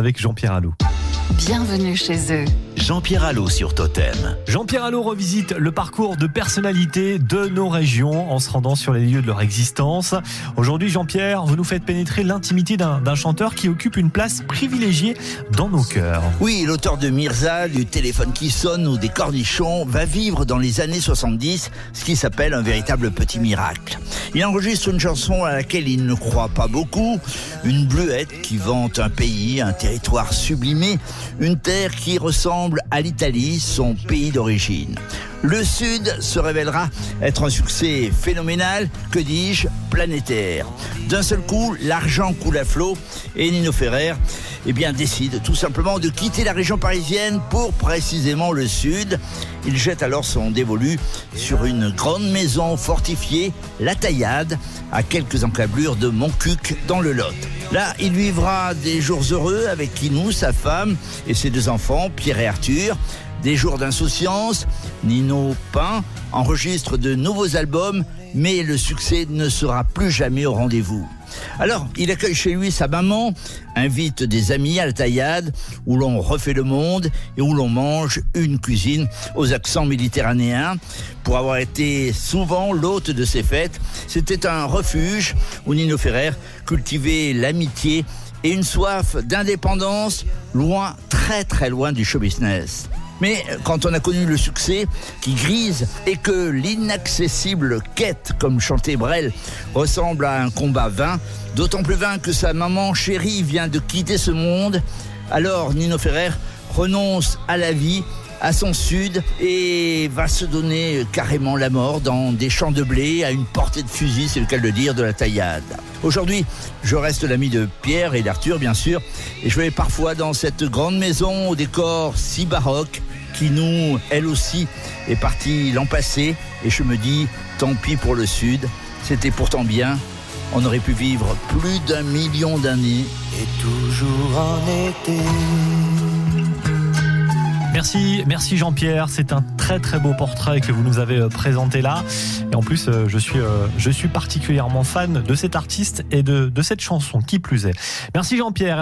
avec Jean-Pierre Allot. Bienvenue chez eux. Jean-Pierre Allot sur Totem. Jean-Pierre Allot revisite le parcours de personnalités de nos régions en se rendant sur les lieux de leur existence. Aujourd'hui, Jean-Pierre, vous nous faites pénétrer l'intimité d'un chanteur qui occupe une place privilégiée dans nos cœurs. Oui, l'auteur de Mirza, du téléphone qui sonne ou des cornichons, va vivre dans les années 70 ce qui s'appelle un véritable petit miracle. Il enregistre une chanson à laquelle il ne croit pas beaucoup, une bluette qui vante un pays, un territoire sublimé, une terre qui ressemble à l'Italie, son pays d'origine. Le Sud se révélera être un succès phénoménal, que dis-je, planétaire. D'un seul coup, l'argent coule à flot et Nino Ferrer eh bien, décide tout simplement de quitter la région parisienne pour précisément le Sud. Il jette alors son dévolu sur une grande maison fortifiée, la Taillade, à quelques encablures de Montcuq dans le Lot. Là, il vivra des jours heureux avec Kinou, sa femme et ses deux enfants, Pierre et Arthur. Des jours d'insouciance, Nino peint, enregistre de nouveaux albums, mais le succès ne sera plus jamais au rendez-vous. Alors, il accueille chez lui sa maman, invite des amis à la taillade, où l'on refait le monde et où l'on mange une cuisine aux accents méditerranéens. Pour avoir été souvent l'hôte de ces fêtes, c'était un refuge où Nino Ferrer cultivait l'amitié et une soif d'indépendance loin, très très loin du show business. Mais quand on a connu le succès qui grise et que l'inaccessible quête, comme chantait Brel, ressemble à un combat vain, d'autant plus vain que sa maman chérie vient de quitter ce monde, alors Nino Ferrer renonce à la vie à son sud et va se donner carrément la mort dans des champs de blé à une portée de fusil, c'est le cas de le dire, de la taillade. Aujourd'hui, je reste l'ami de Pierre et d'Arthur, bien sûr, et je vais parfois dans cette grande maison au décor si baroque qui nous, elle aussi, est partie l'an passé, et je me dis, tant pis pour le sud, c'était pourtant bien, on aurait pu vivre plus d'un million d'années. Et toujours en été. Merci, merci Jean-Pierre. C'est un très très beau portrait que vous nous avez euh, présenté là. Et en plus, euh, je suis, euh, je suis particulièrement fan de cet artiste et de, de cette chanson, qui plus est. Merci Jean-Pierre.